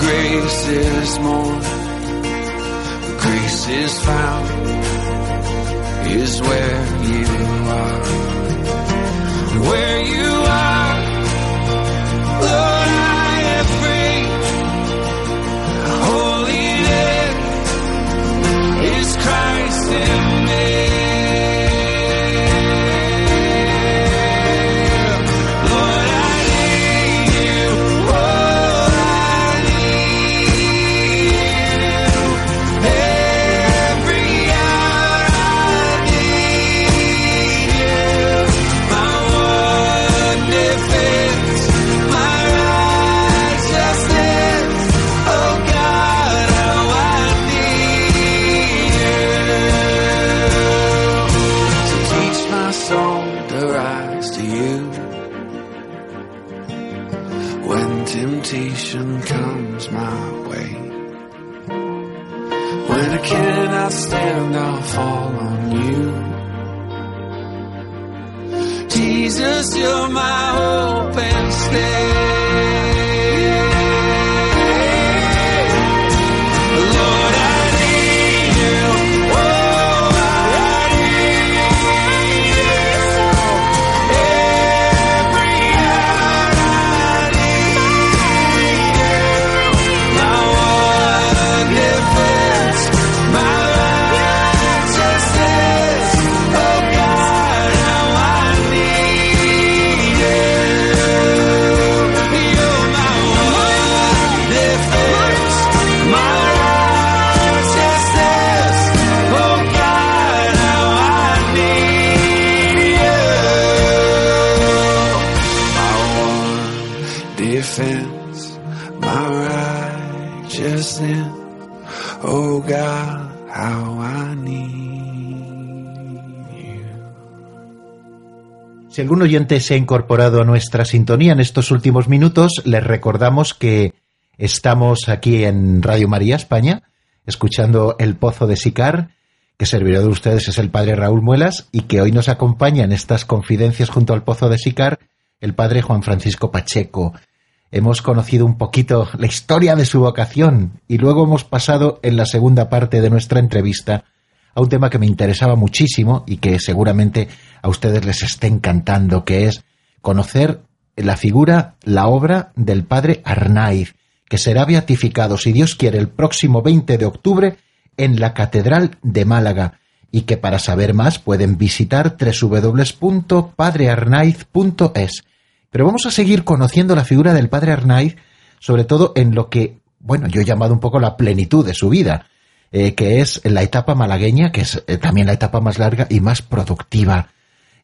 grace is more. Grace is found is where you are. Where you are, Lord, I am free. Holiness is Christ in temptation comes my way. When I cannot stand, I'll fall on you. Jesus, you're my hope and stay. Si algún oyente se ha incorporado a nuestra sintonía en estos últimos minutos, les recordamos que estamos aquí en Radio María España, escuchando El Pozo de Sicar, que servidor de ustedes es el padre Raúl Muelas y que hoy nos acompaña en estas confidencias junto al Pozo de Sicar el padre Juan Francisco Pacheco. Hemos conocido un poquito la historia de su vocación y luego hemos pasado en la segunda parte de nuestra entrevista a un tema que me interesaba muchísimo y que seguramente a ustedes les esté encantando, que es conocer la figura, la obra del padre Arnaiz, que será beatificado, si Dios quiere, el próximo 20 de octubre en la Catedral de Málaga y que para saber más pueden visitar www.padrearnaiz.es. Pero vamos a seguir conociendo la figura del padre Arnaiz, sobre todo en lo que, bueno, yo he llamado un poco la plenitud de su vida, eh, que es la etapa malagueña, que es eh, también la etapa más larga y más productiva.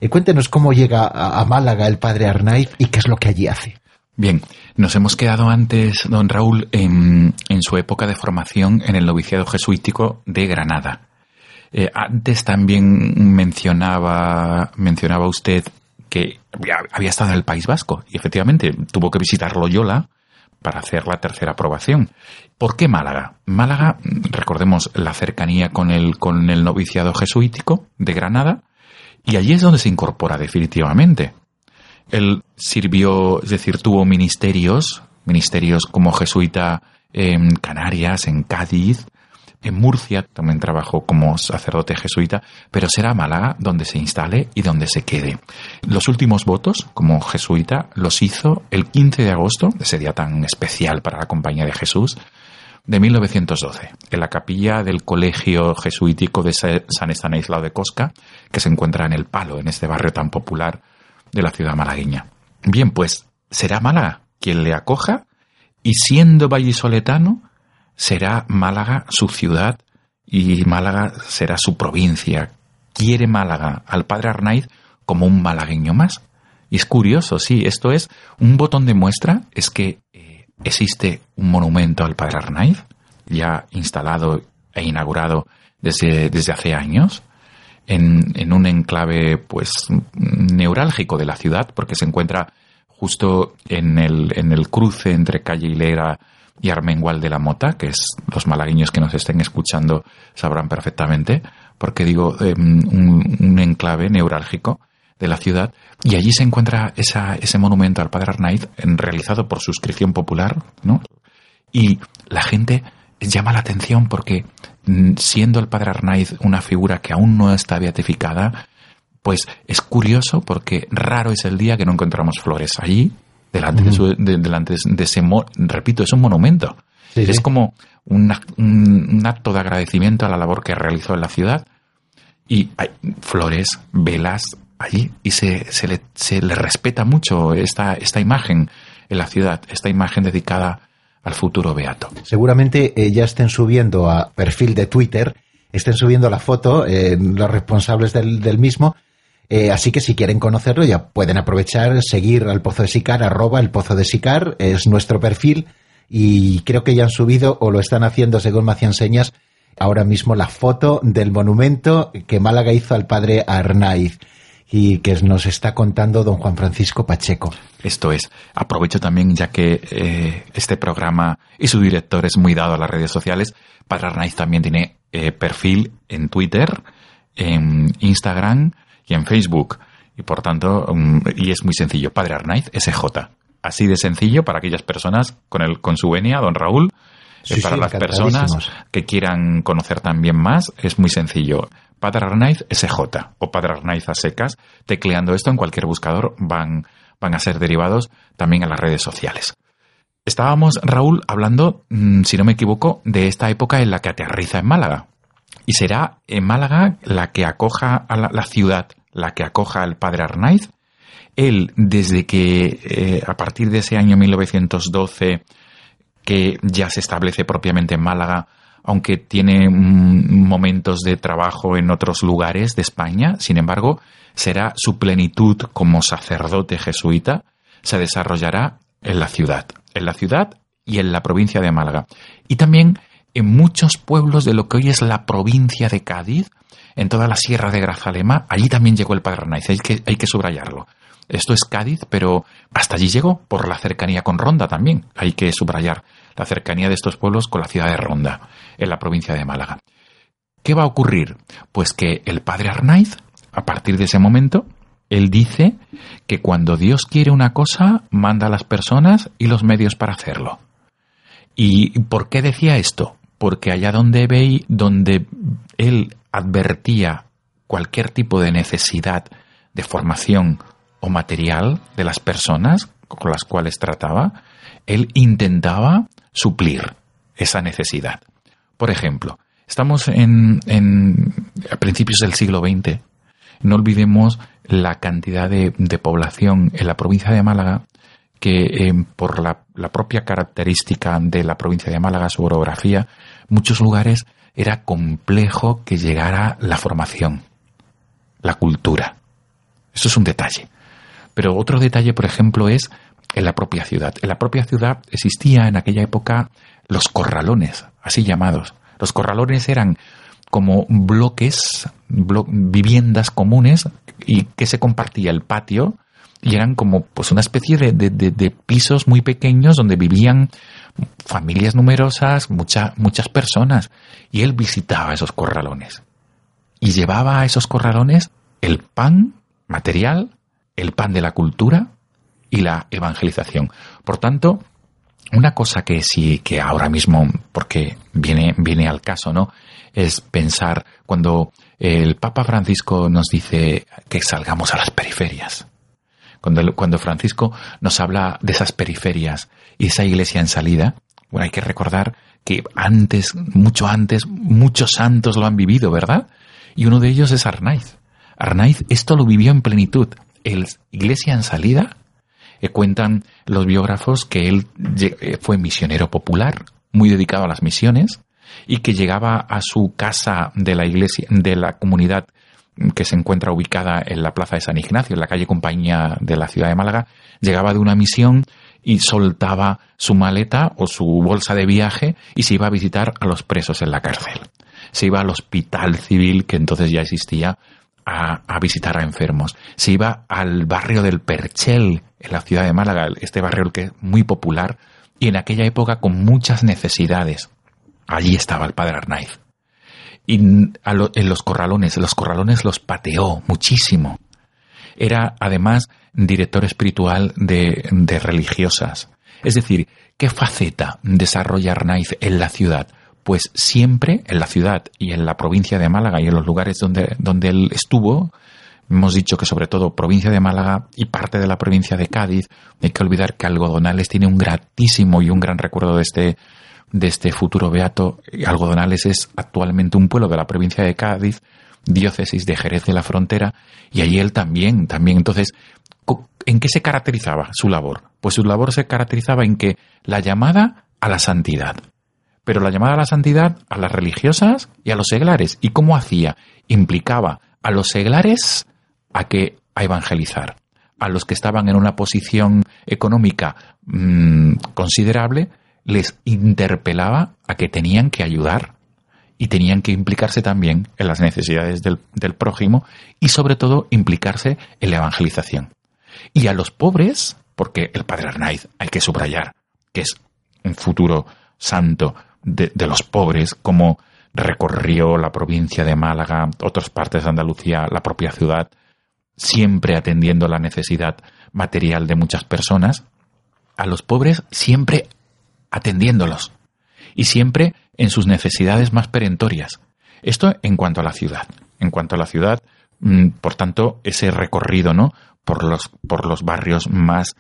Eh, cuéntenos cómo llega a, Málaga el padre Arnaiz y qué es lo que allí hace. Bien, nos hemos quedado antes, don Raúl, en, en su época de formación en el noviciado jesuítico de Granada. Eh, antes también mencionaba, mencionaba usted que había, había estado en el País Vasco y efectivamente tuvo que visitar Loyola para hacer la tercera aprobación. ¿Por qué Málaga? Málaga, recordemos la cercanía con el, con el noviciado jesuítico de Granada y allí es donde se incorpora definitivamente. Él sirvió, es decir, tuvo ministerios, ministerios como jesuita en Canarias, en Cádiz, en Murcia también trabajó como sacerdote jesuita, pero será Málaga donde se instale y donde se quede. Los últimos votos como jesuita los hizo el 15 de agosto, ese día tan especial para la Compañía de Jesús, de 1912, en la capilla del Colegio Jesuítico de San Estanislao de Cosca, que se encuentra en El Palo, en este barrio tan popular de la ciudad malagueña. Bien, pues será Málaga quien le acoja y siendo vallisoletano, será Málaga su ciudad y Málaga será su provincia. Quiere Málaga al padre Arnaiz como un malagueño más. Y es curioso, sí, esto es un botón de muestra, es que eh, existe un monumento al padre Arnaiz, ya instalado e inaugurado desde, desde hace años, en, en un enclave pues neurálgico de la ciudad, porque se encuentra justo en el, en el cruce entre calle Hilera y Armengual de la Mota, que es los malagueños que nos estén escuchando sabrán perfectamente, porque digo eh, un, enclave neurálgico de la ciudad, y allí se encuentra ese monumento al padre Arnaiz realizado por suscripción popular, ¿no? Y la gente llama la atención porque siendo el padre Arnaiz una figura que aún no está beatificada, pues es curioso porque raro es el día que no encontramos flores allí, delante, uh -huh. de, su, de, delante de ese, repito, es un monumento. Sí, es sí. como un, un, acto de agradecimiento a la labor que realizó en la ciudad. Y hay flores, velas allí, y se, se, le, se le respeta mucho esta, esta imagen en la ciudad, esta imagen dedicada al futuro beato. Seguramente eh, ya estén subiendo a perfil de Twitter, estén subiendo la foto, eh, los responsables del, del mismo, eh, así que si quieren conocerlo ya pueden aprovechar, seguir al Pozo de Sicar, arroba el Pozo de Sicar, es nuestro perfil y creo que ya han subido o lo están haciendo según me hacían señas ahora mismo la foto del monumento que Málaga hizo al padre Arnaiz y que nos está contando don Juan Francisco Pacheco. Esto es, aprovecho también ya que eh, este programa y su director es muy dado a las redes sociales, Padre Arnaiz también tiene eh, perfil en Twitter, en Instagram, y en Facebook. Y por tanto, um, y es muy sencillo, Padre Arnaiz SJ. Así de sencillo para aquellas personas con el con su venia, don Raúl. Sí, para sí, las personas que quieran conocer también más, es muy sencillo. Padre Arnaiz SJ o Padre Arnaiz a secas, tecleando esto en cualquier buscador van, van a ser derivados también a las redes sociales. Estábamos, Raúl, hablando, mm, si no me equivoco, de esta época en la que aterriza en Málaga. Y será en Málaga la que acoja a la, ciudad, la que acoja al padre Arnaiz. Él, desde que eh, a partir de ese año 1912, que ya se establece propiamente en Málaga, aunque tiene mm, momentos de trabajo en otros lugares de España, sin embargo, será su plenitud como sacerdote jesuita, se desarrollará en la ciudad, en la ciudad y en la provincia de Málaga. Y también en muchos pueblos de lo que hoy es la provincia de Cádiz, en toda la sierra de Grazalema, allí también llegó el padre Arnaiz, hay que, hay que subrayarlo. Esto es Cádiz, pero hasta allí llegó por la cercanía con Ronda también, hay que subrayar la cercanía de estos pueblos con la ciudad de Ronda, en la provincia de Málaga. ¿Qué va a ocurrir? Pues que el padre Arnaiz, a partir de ese momento, él dice que cuando Dios quiere una cosa, manda a las personas y los medios para hacerlo. ¿Y por qué decía esto? Porque allá donde veí, donde él advertía cualquier tipo de necesidad de formación o material de las personas con las cuales trataba, él intentaba suplir esa necesidad. Por ejemplo, estamos en, a principios del siglo XX. No olvidemos la cantidad de, población en la provincia de Málaga que eh, por la, propia característica de la provincia de Málaga, su orografía, muchos lugares era complejo que llegara la formación, la cultura. Eso es un detalle. Pero otro detalle, por ejemplo, es en la propia ciudad. En la propia ciudad existía en aquella época los corralones, así llamados. Los corralones eran como bloques, viviendas comunes y que se compartía el patio y eran como pues una especie de, de, pisos muy pequeños donde vivían familias numerosas, muchas personas. Y él visitaba esos corralones. Y llevaba a esos corralones el pan material, el pan de la cultura y la evangelización. Por tanto, una cosa que sí, que ahora mismo, porque viene, viene al caso, ¿no? Es pensar cuando el Papa Francisco nos dice que salgamos a las periferias. Cuando, Francisco nos habla de esas periferias y esa iglesia en salida, bueno, hay que recordar que antes, mucho antes, muchos santos lo han vivido, ¿verdad? Y uno de ellos es Arnaiz. Arnaiz esto lo vivió en plenitud. El iglesia en salida eh, cuentan los biógrafos que él eh, fue misionero popular, muy dedicado a las misiones, y que llegaba a su casa de la iglesia, de la comunidad que se encuentra ubicada en la plaza de San Ignacio, en la calle Compañía de la ciudad de Málaga, llegaba de una misión y soltaba su maleta o su bolsa de viaje y se iba a visitar a los presos en la cárcel. Se iba al hospital civil que entonces ya existía a, visitar a enfermos. Se iba al barrio del Perchel, en la ciudad de Málaga, este barrio que es muy popular y en aquella época con muchas necesidades. Allí estaba el padre Arnaiz. Y en los corralones, los corralones los pateó muchísimo. Era además director espiritual de, de religiosas. Es decir, ¿qué faceta desarrolla Arnaiz en la ciudad? pues siempre en la ciudad y en la provincia de Málaga y en los lugares donde, donde él estuvo, hemos dicho que sobre todo provincia de Málaga y parte de la provincia de Cádiz, hay que olvidar que Algodonales tiene un gratísimo y un gran recuerdo de este, de este futuro beato. Algodonales es actualmente un pueblo de la provincia de Cádiz, diócesis de Jerez de la Frontera, y allí él también, también. Entonces, ¿en qué se caracterizaba su labor? Pues su labor se caracterizaba en que la llamada a la santidad, pero la llamada a la santidad a las religiosas y a los seglares. ¿Y cómo hacía? Implicaba a los seglares a que a evangelizar. A los que estaban en una posición económica mm, considerable, les interpelaba a que tenían que ayudar y tenían que implicarse también en las necesidades del, prójimo y sobre todo implicarse en la evangelización. Y a los pobres, porque el padre Arnaiz, hay que subrayar, que es un futuro santo de, los pobres, como recorrió la provincia de Málaga, otras partes de Andalucía, la propia ciudad, siempre atendiendo la necesidad material de muchas personas, a los pobres siempre atendiéndolos y siempre en sus necesidades más perentorias. Esto en cuanto a la ciudad. En cuanto a la ciudad, mm, por tanto, ese recorrido, ¿no? Por los, por los barrios más,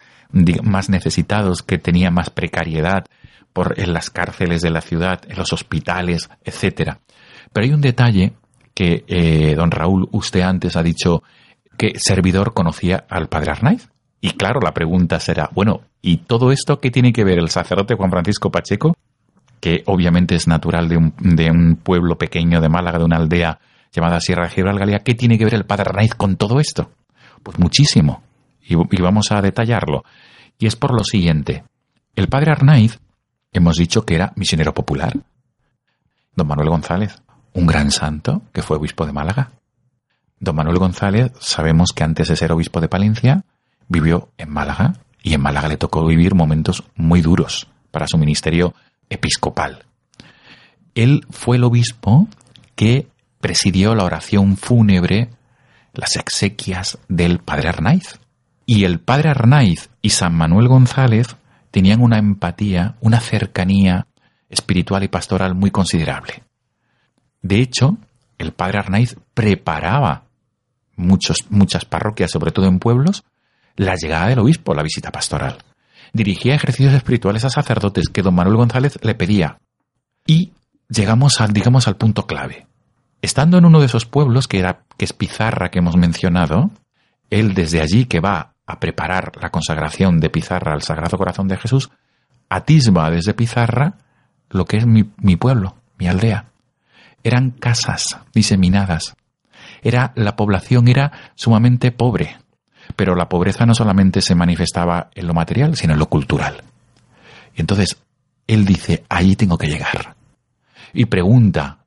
más necesitados, que tenía más precariedad, por, en las cárceles de la ciudad, en los hospitales, etcétera. Pero hay un detalle que, eh, don Raúl, usted antes ha dicho que servidor conocía al padre Arnaiz. Y claro, la pregunta será, bueno, ¿y todo esto qué tiene que ver el sacerdote Juan Francisco Pacheco, que obviamente es natural de un, de un pueblo pequeño de Málaga, de una aldea llamada Sierra de ¿qué tiene que ver el padre Arnaiz con todo esto? Pues muchísimo. y vamos a detallarlo. Y es por lo siguiente El padre Arnaiz, hemos dicho que era misionero popular. Don Manuel González, un gran santo que fue obispo de Málaga. Don Manuel González, sabemos que antes de ser obispo de Palencia, vivió en Málaga y en Málaga le tocó vivir momentos muy duros para su ministerio episcopal. Él fue el obispo que presidió la oración fúnebre, las exequias del padre Arnaiz. Y el padre Arnaiz y San Manuel González tenían una empatía, una cercanía espiritual y pastoral muy considerable. De hecho, el padre Arnaiz preparaba muchos, muchas parroquias, sobre todo en pueblos, la llegada del obispo, la visita pastoral. Dirigía ejercicios espirituales a sacerdotes que don Manuel González le pedía. Y llegamos al, digamos, al punto clave. Estando en uno de esos pueblos, que, era, que es Pizarra, que hemos mencionado, él desde allí que va a preparar la consagración de Pizarra al Sagrado Corazón de Jesús, atisba desde Pizarra lo que es mi, mi pueblo, mi aldea. Eran casas diseminadas. Era, la población era sumamente pobre, pero la pobreza no solamente se manifestaba en lo material, sino en lo cultural. Y entonces, él dice, allí tengo que llegar. Y pregunta,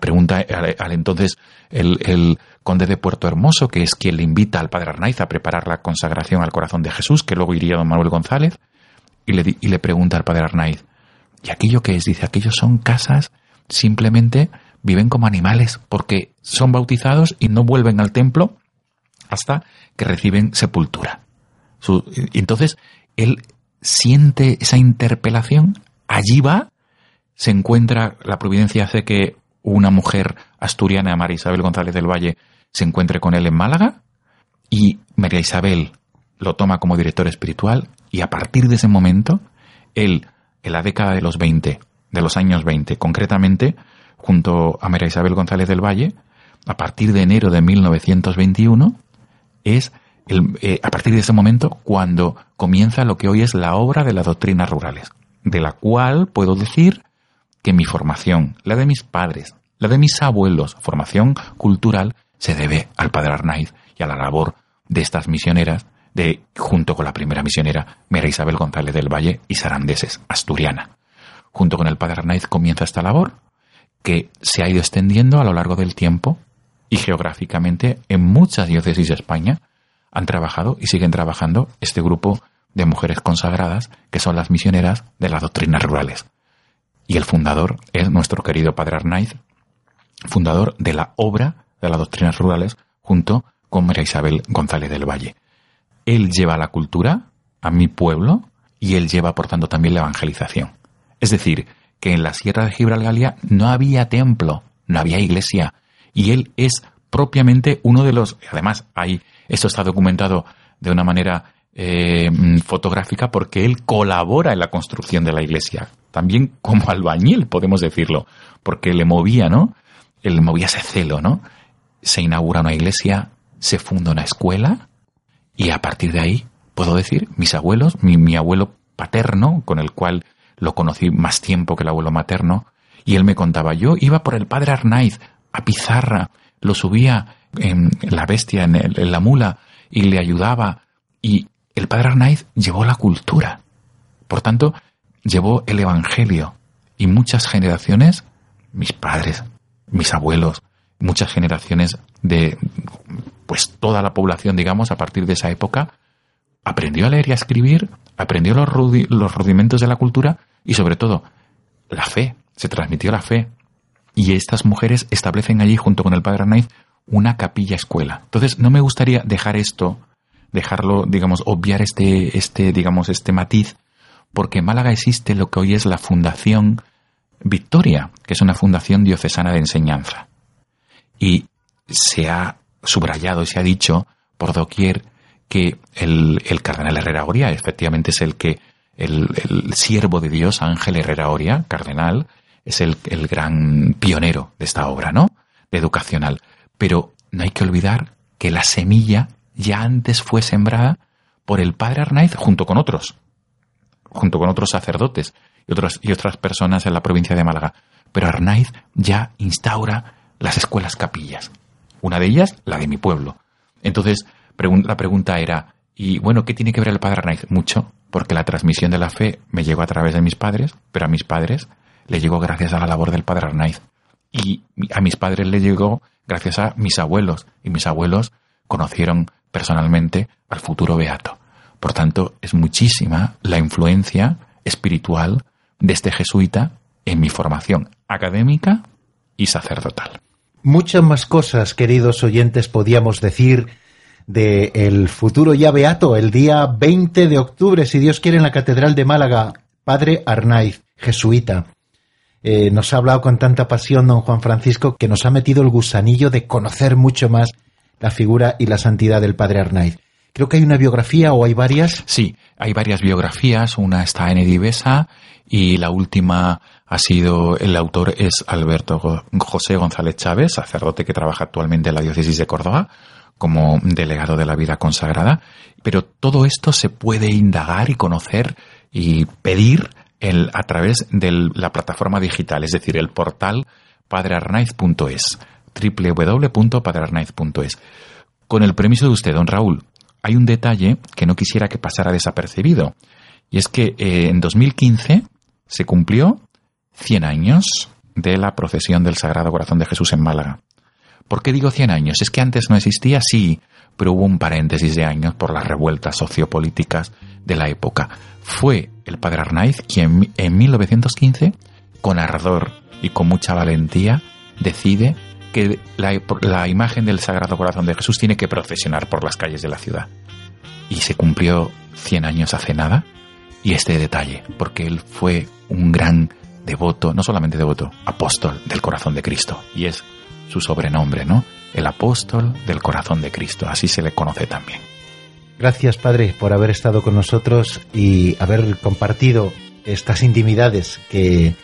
pregunta al, entonces el, conde de Puerto Hermoso, que es quien le invita al padre Arnaiz a preparar la consagración al corazón de Jesús, que luego iría don Manuel González, y le, pregunta al padre Arnaiz, ¿y aquello que es? Dice, aquellos son casas, simplemente viven como animales, porque son bautizados y no vuelven al templo hasta que reciben sepultura. Su, entonces él siente esa interpelación, allí va, se encuentra, la providencia hace que una mujer asturiana, María Isabel González del Valle, se encuentre con él en Málaga y María Isabel lo toma como director espiritual y a partir de ese momento, él, en la década de los 20, de los años 20, concretamente, junto a María Isabel González del Valle, a partir de enero de 1921, es eh, a partir de ese momento cuando comienza lo que hoy es la obra de las doctrinas rurales, de la cual puedo decir que mi formación, la de mis padres, la de mis abuelos, formación cultural, se debe al padre Arnaiz y a la labor de estas misioneras, de, junto con la primera misionera, Mera Isabel González del Valle y Sarandeses, asturiana. Junto con el padre Arnaiz comienza esta labor, que se ha ido extendiendo a lo largo del tiempo y geográficamente en muchas diócesis de España han trabajado y siguen trabajando este grupo de mujeres consagradas que son las misioneras de las doctrinas rurales. Y el fundador es nuestro querido padre Arnaiz, fundador de la obra de las doctrinas rurales junto con María Isabel González del Valle. Él lleva la cultura a mi pueblo y él lleva, por tanto, también la evangelización. Es decir, que en la Sierra de Gibralgalia no había templo, no había iglesia, y él es propiamente uno de los, además, hay, esto está documentado de una manera eh, fotográfica porque él colabora en la construcción de la iglesia, también como albañil, podemos decirlo, porque le movía, ¿no? Él movía ese celo, ¿no? se inaugura una iglesia, se funda una escuela y a partir de ahí, puedo decir, mis abuelos, mi, mi abuelo paterno, con el cual lo conocí más tiempo que el abuelo materno, y él me contaba, yo iba por el padre Arnaiz a Pizarra, lo subía en la bestia, en, la mula, y le ayudaba, y el padre Arnaiz llevó la cultura. Por tanto, llevó el Evangelio, y muchas generaciones, mis padres, mis abuelos, muchas generaciones de pues toda la población, digamos, a partir de esa época, aprendió a leer y a escribir, aprendió los rudimentos de la cultura y sobre todo la fe, se transmitió la fe. Y estas mujeres establecen allí, junto con el padre Arnaiz, una capilla escuela. Entonces, no me gustaría dejar esto, dejarlo, digamos, obviar este, este, digamos, este matiz, porque en Málaga existe lo que hoy es la Fundación Victoria, que es una fundación diocesana de enseñanza. Y se ha subrayado y se ha dicho por doquier que el, el cardenal Herrera Oria efectivamente es el que, el, el, siervo de Dios, Ángel Herrera Oria, cardenal, es el, el gran pionero de esta obra, ¿no? De educacional. Pero no hay que olvidar que la semilla ya antes fue sembrada por el padre Arnaiz junto con otros, junto con otros sacerdotes y otras, y otras personas en la provincia de Málaga. Pero Arnaiz ya instaura las escuelas capillas. Una de ellas, la de mi pueblo. Entonces, la pregunta era, Y bueno, ¿qué tiene que ver el padre Arnaiz? Mucho, porque la transmisión de la fe me llegó a través de mis padres, pero a mis padres le llegó gracias a la labor del padre Arnaiz. Y a mis padres le llegó gracias a mis abuelos, y mis abuelos conocieron personalmente al futuro beato. Por tanto, es muchísima la influencia espiritual de este jesuita en mi formación académica y sacerdotal. Muchas más cosas, queridos oyentes, podíamos decir de el futuro ya beato, el día 20 de octubre, si Dios quiere, en la Catedral de Málaga, Padre Arnaiz, jesuita. Eh, nos ha hablado con tanta pasión don Juan Francisco que nos ha metido el gusanillo de conocer mucho más la figura y la santidad del Padre Arnaiz. Creo que hay una biografía o hay varias. Sí, hay varias biografías. Una está en Edivesa y la última ha sido, el autor es Alberto José González Chávez, sacerdote que trabaja actualmente en la diócesis de Córdoba como delegado de la vida consagrada. Pero todo esto se puede indagar y conocer y pedir el, a través de la plataforma digital, es decir, el portal padrearnaiz.es, www.padrearnaiz.es. Con el permiso de usted, don Raúl, hay un detalle que no quisiera que pasara desapercibido. Y es que eh, en 2015 se cumplió 100 años de la procesión del Sagrado Corazón de Jesús en Málaga. ¿Por qué digo 100 años? ¿Es que antes no existía? Sí, pero hubo un paréntesis de años por las revueltas sociopolíticas de la época. Fue el padre Arnaiz quien en 1915, con ardor y con mucha valentía, decide que la, imagen del Sagrado Corazón de Jesús tiene que procesionar por las calles de la ciudad. Y se cumplió 100 años hace nada. Y este detalle, porque él fue un gran devoto, no solamente devoto, apóstol del corazón de Cristo. Y es su sobrenombre, ¿no? El apóstol del corazón de Cristo. Así se le conoce también. Gracias, Padre, por haber estado con nosotros y haber compartido estas intimidades que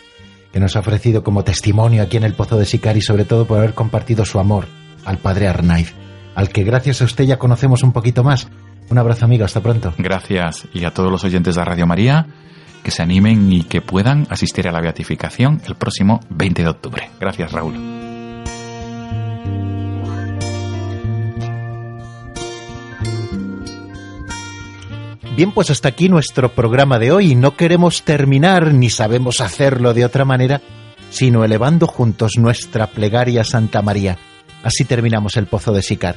que nos ha ofrecido como testimonio aquí en el Pozo de Sicar y sobre todo por haber compartido su amor al Padre Arnaiz, al que gracias a usted ya conocemos un poquito más. Un abrazo amigo, hasta pronto. Gracias y a todos los oyentes de Radio María que se animen y que puedan asistir a la beatificación el próximo 20 de octubre. Gracias Raúl. Bien, pues hasta aquí nuestro programa de hoy. No queremos terminar, ni sabemos hacerlo de otra manera, sino elevando juntos nuestra plegaria a Santa María. Así terminamos el Pozo de Sicar.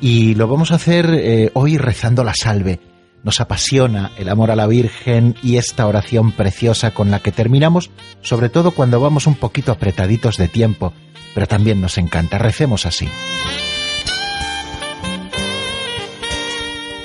Y lo vamos a hacer eh, hoy rezando la salve. Nos apasiona el amor a la Virgen y esta oración preciosa con la que terminamos, sobre todo cuando vamos un poquito apretaditos de tiempo, pero también nos encanta. Recemos así.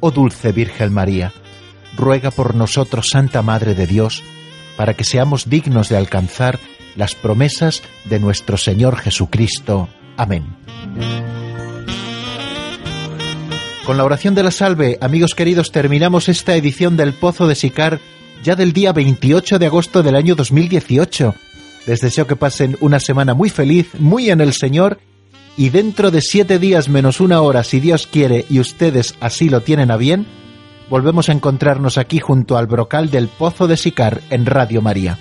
Oh dulce Virgen María, ruega por nosotros, Santa Madre de Dios, para que seamos dignos de alcanzar las promesas de nuestro Señor Jesucristo. Amén. Con la oración de la salve, amigos queridos, terminamos esta edición del Pozo de Sicar ya del día 28 de agosto del año 2018. Les deseo que pasen una semana muy feliz, muy en el Señor y dentro de siete días menos una hora, si Dios quiere y ustedes así lo tienen a bien, volvemos a encontrarnos aquí junto al brocal del Pozo de Sicar en Radio María.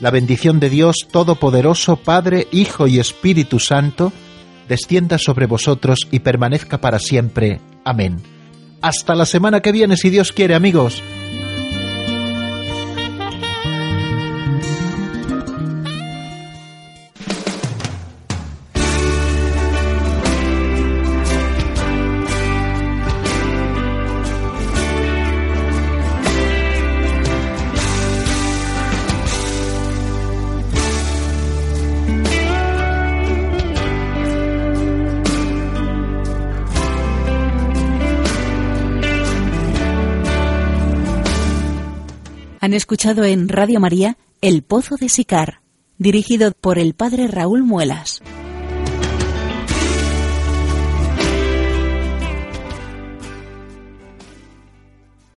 La bendición de Dios Todopoderoso, Padre, Hijo y Espíritu Santo, descienda sobre vosotros y permanezca para siempre. Amén. Hasta la semana que viene, si Dios quiere, amigos. Han escuchado en Radio María El Pozo de Sicar, dirigido por el padre Raúl Muelas.